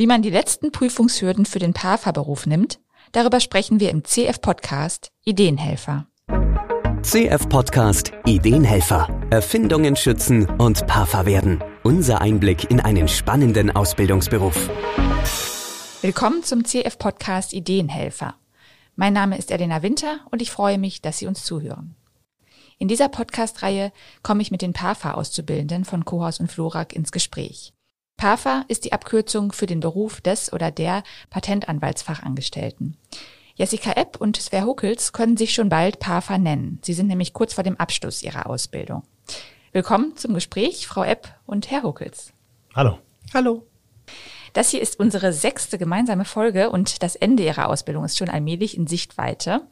Wie man die letzten Prüfungshürden für den PAFA-Beruf nimmt, darüber sprechen wir im CF-Podcast Ideenhelfer. CF-Podcast Ideenhelfer. Erfindungen schützen und PAFA werden. Unser Einblick in einen spannenden Ausbildungsberuf. Willkommen zum CF-Podcast Ideenhelfer. Mein Name ist Elena Winter und ich freue mich, dass Sie uns zuhören. In dieser Podcast-Reihe komme ich mit den PAFA-Auszubildenden von Kohaus und Florak ins Gespräch. PAFA ist die Abkürzung für den Beruf des oder der Patentanwaltsfachangestellten. Jessica Epp und Sver Huckels können sich schon bald PAFA nennen. Sie sind nämlich kurz vor dem Abschluss ihrer Ausbildung. Willkommen zum Gespräch, Frau Epp und Herr Huckels. Hallo. Hallo. Das hier ist unsere sechste gemeinsame Folge und das Ende Ihrer Ausbildung ist schon allmählich in Sichtweite.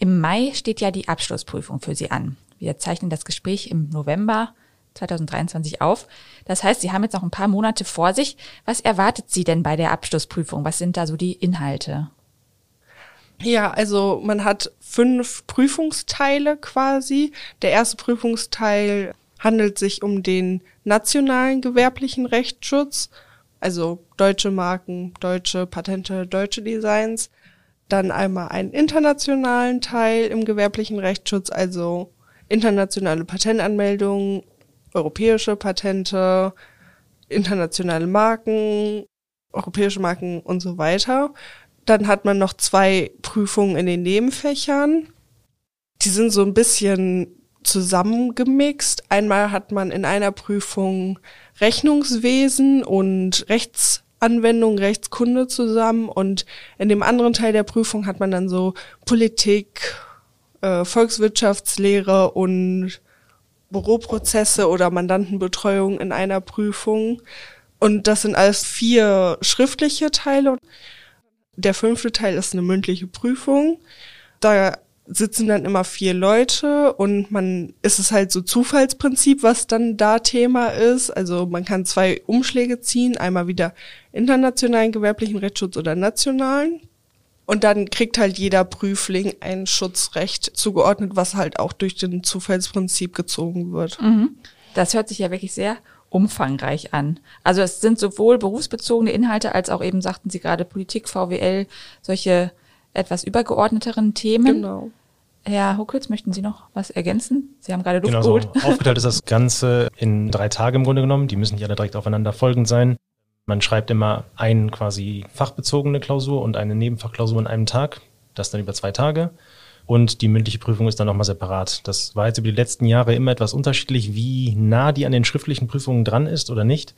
Im Mai steht ja die Abschlussprüfung für Sie an. Wir zeichnen das Gespräch im November 2023 auf. Das heißt, Sie haben jetzt noch ein paar Monate vor sich. Was erwartet Sie denn bei der Abschlussprüfung? Was sind da so die Inhalte? Ja, also man hat fünf Prüfungsteile quasi. Der erste Prüfungsteil handelt sich um den nationalen gewerblichen Rechtsschutz, also deutsche Marken, deutsche Patente, deutsche Designs. Dann einmal einen internationalen Teil im gewerblichen Rechtsschutz, also internationale Patentanmeldungen, europäische Patente, internationale Marken, europäische Marken und so weiter. Dann hat man noch zwei Prüfungen in den Nebenfächern. Die sind so ein bisschen zusammengemixt. Einmal hat man in einer Prüfung Rechnungswesen und Rechtsanwendung, Rechtskunde zusammen und in dem anderen Teil der Prüfung hat man dann so Politik, äh, Volkswirtschaftslehre und Büroprozesse oder Mandantenbetreuung in einer Prüfung. Und das sind alles vier schriftliche Teile. Der fünfte Teil ist eine mündliche Prüfung. Da sitzen dann immer vier Leute und man ist es halt so Zufallsprinzip, was dann da Thema ist. Also man kann zwei Umschläge ziehen, einmal wieder internationalen gewerblichen Rechtsschutz oder nationalen. Und dann kriegt halt jeder Prüfling ein Schutzrecht zugeordnet, was halt auch durch den Zufallsprinzip gezogen wird. Mhm. Das hört sich ja wirklich sehr umfangreich an. Also es sind sowohl berufsbezogene Inhalte als auch eben, sagten Sie gerade, Politik, VWL, solche etwas übergeordneteren Themen. Genau. Herr Huckels, möchten Sie noch was ergänzen? Sie haben gerade Luft genau geholt. So. Aufgeteilt ist das Ganze in drei Tage im Grunde genommen. Die müssen nicht alle direkt aufeinander folgend sein. Man schreibt immer ein quasi fachbezogene Klausur und eine Nebenfachklausur an einem Tag. Das dann über zwei Tage. Und die mündliche Prüfung ist dann nochmal separat. Das war jetzt über die letzten Jahre immer etwas unterschiedlich, wie nah die an den schriftlichen Prüfungen dran ist oder nicht.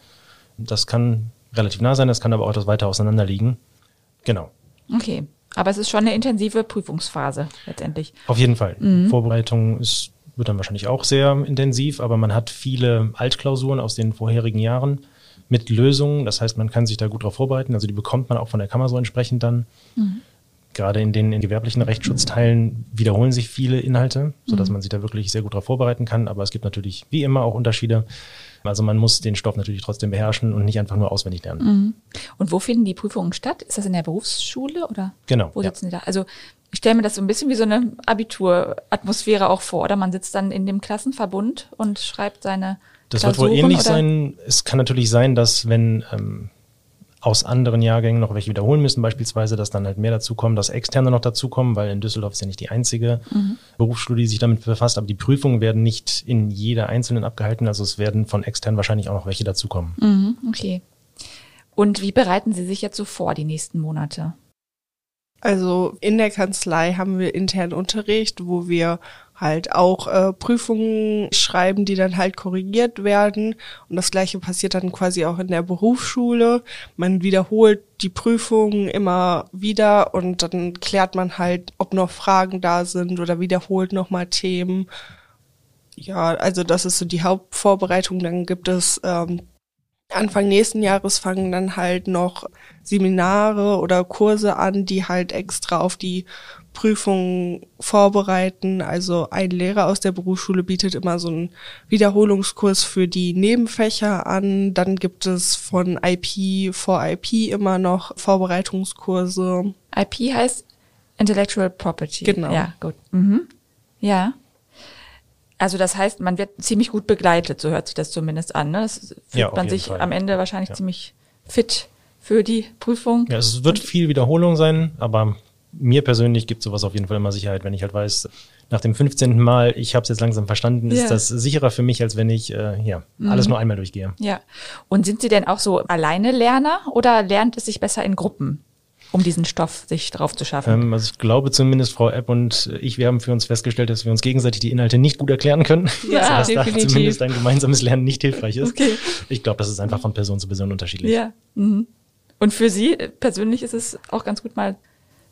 Das kann relativ nah sein, das kann aber auch etwas weiter auseinander liegen. Genau. Okay. Aber es ist schon eine intensive Prüfungsphase letztendlich. Auf jeden Fall. Mhm. Vorbereitung ist, wird dann wahrscheinlich auch sehr intensiv, aber man hat viele Altklausuren aus den vorherigen Jahren mit Lösungen. Das heißt, man kann sich da gut darauf vorbereiten. Also die bekommt man auch von der Kammer so entsprechend dann. Mhm. Gerade in den in gewerblichen Rechtsschutzteilen wiederholen sich viele Inhalte, sodass mhm. man sich da wirklich sehr gut darauf vorbereiten kann. Aber es gibt natürlich wie immer auch Unterschiede. Also man muss den Stoff natürlich trotzdem beherrschen und nicht einfach nur auswendig lernen. Mhm. Und wo finden die Prüfungen statt? Ist das in der Berufsschule oder? Genau. Wo sitzen ja. die da? Also ich stelle mir das so ein bisschen wie so eine Abituratmosphäre auch vor, oder? Man sitzt dann in dem Klassenverbund und schreibt seine das wird wohl ähnlich oder? sein. Es kann natürlich sein, dass wenn ähm, aus anderen Jahrgängen noch welche wiederholen müssen, beispielsweise, dass dann halt mehr dazukommen, dass Externe noch dazukommen, weil in Düsseldorf ist ja nicht die einzige mhm. Berufsschule, die sich damit befasst, aber die Prüfungen werden nicht in jeder einzelnen abgehalten, also es werden von extern wahrscheinlich auch noch welche dazukommen. Mhm, okay. Und wie bereiten Sie sich jetzt so vor, die nächsten Monate? Also in der Kanzlei haben wir internen Unterricht, wo wir halt auch äh, Prüfungen schreiben, die dann halt korrigiert werden. Und das gleiche passiert dann quasi auch in der Berufsschule. Man wiederholt die Prüfungen immer wieder und dann klärt man halt, ob noch Fragen da sind oder wiederholt nochmal Themen. Ja, also das ist so die Hauptvorbereitung. Dann gibt es ähm, Anfang nächsten Jahres fangen dann halt noch Seminare oder Kurse an, die halt extra auf die Prüfungen vorbereiten. Also ein Lehrer aus der Berufsschule bietet immer so einen Wiederholungskurs für die Nebenfächer an. Dann gibt es von IP vor IP immer noch Vorbereitungskurse. IP heißt Intellectual Property. Genau. Ja, gut. Mhm. Ja. Also das heißt, man wird ziemlich gut begleitet, so hört sich das zumindest an. Ne? Das fühlt ja, man sich Fall. am Ende wahrscheinlich ja. ziemlich fit für die Prüfung. Ja, es wird viel Wiederholung sein, aber mir persönlich gibt sowas auf jeden Fall immer Sicherheit, wenn ich halt weiß, nach dem 15. Mal, ich habe es jetzt langsam verstanden, Ja. ist das sicherer für mich, als wenn ich äh, ja, alles nur einmal durchgehe. Ja. Und sind Sie denn auch so alleine Lerner oder lernt es sich besser in Gruppen, um diesen Stoff sich drauf zu schaffen? Ähm, also ich glaube zumindest, Frau Epp und ich, wir haben für uns festgestellt, dass wir uns gegenseitig die Inhalte nicht gut erklären können. Ja, dass da definitiv. zumindest ein gemeinsames Lernen nicht hilfreich ist. Okay. Ich glaube, das ist einfach von Person zu Person unterschiedlich. Ja. Mhm. Und für Sie persönlich ist es auch ganz gut mal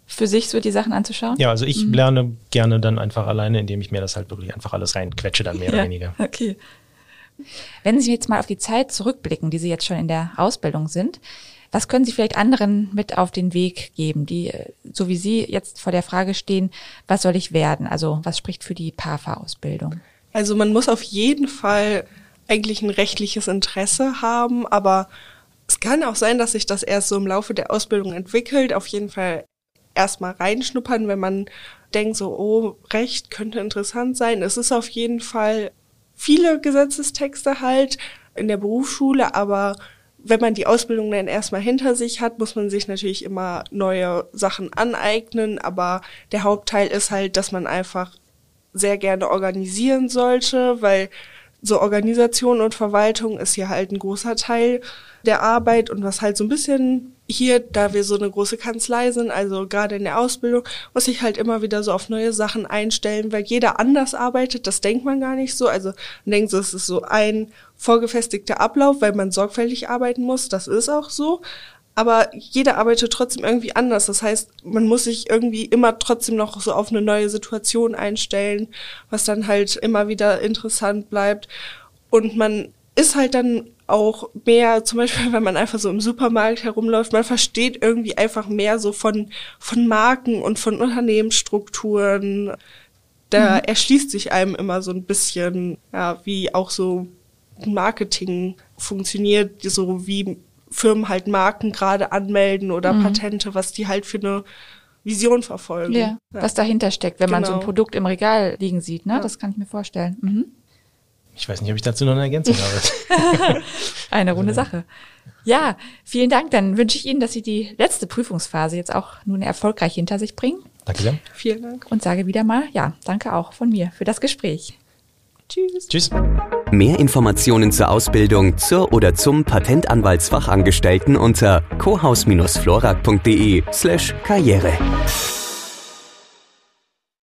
für sich so die Sachen anzuschauen? Ja, also ich Mhm. lerne gerne dann einfach alleine, indem ich mir das halt wirklich einfach alles reinquetsche, dann mehr oder weniger. Okay. Wenn Sie jetzt mal auf die Zeit zurückblicken, die Sie jetzt schon in der Ausbildung sind, was können Sie vielleicht anderen mit auf den Weg geben, die, äh, so wie Sie jetzt vor der Frage stehen, was soll ich werden? Also was spricht für die PAFA-Ausbildung? Also man muss auf jeden Fall eigentlich ein rechtliches Interesse haben, aber es kann auch sein, dass sich das erst so im Laufe der Ausbildung entwickelt. Auf jeden Fall erstmal reinschnuppern, wenn man denkt so, oh, Recht könnte interessant sein. Es ist auf jeden Fall viele Gesetzestexte halt in der Berufsschule, aber wenn man die Ausbildung dann erstmal hinter sich hat, muss man sich natürlich immer neue Sachen aneignen, aber der Hauptteil ist halt, dass man einfach sehr gerne organisieren sollte, weil so Organisation und Verwaltung ist hier halt ein großer Teil der Arbeit und was halt so ein bisschen hier, da wir so eine große Kanzlei sind, also gerade in der Ausbildung, muss ich halt immer wieder so auf neue Sachen einstellen, weil jeder anders arbeitet, das denkt man gar nicht so. Also man denkt so, es ist so ein vorgefestigter Ablauf, weil man sorgfältig arbeiten muss, das ist auch so. Aber jeder arbeitet trotzdem irgendwie anders. Das heißt, man muss sich irgendwie immer trotzdem noch so auf eine neue Situation einstellen, was dann halt immer wieder interessant bleibt. Und man ist halt dann auch mehr, zum Beispiel, wenn man einfach so im Supermarkt herumläuft, man versteht irgendwie einfach mehr so von, von Marken und von Unternehmensstrukturen. Da erschließt sich einem immer so ein bisschen, ja, wie auch so Marketing funktioniert, so wie Firmen halt Marken gerade anmelden oder Patente, was die halt für eine Vision verfolgen. Ja, was dahinter steckt, wenn man so ein Genau. Produkt im Regal liegen sieht, ne? Das kann ich mir vorstellen. Mhm. Ich weiß nicht, ob ich dazu noch eine Ergänzung habe. Eine runde Sache. Ja, vielen Dank. Dann wünsche ich Ihnen, dass Sie die letzte Prüfungsphase jetzt auch nun erfolgreich hinter sich bringen Danke sehr. Vielen Dank. und sage wieder mal, ja, danke auch von mir für das Gespräch. Tschüss. Tschüss. Mehr Informationen zur Ausbildung zur oder zum Patentanwaltsfachangestellten unter cohaus-florak.de slash karriere.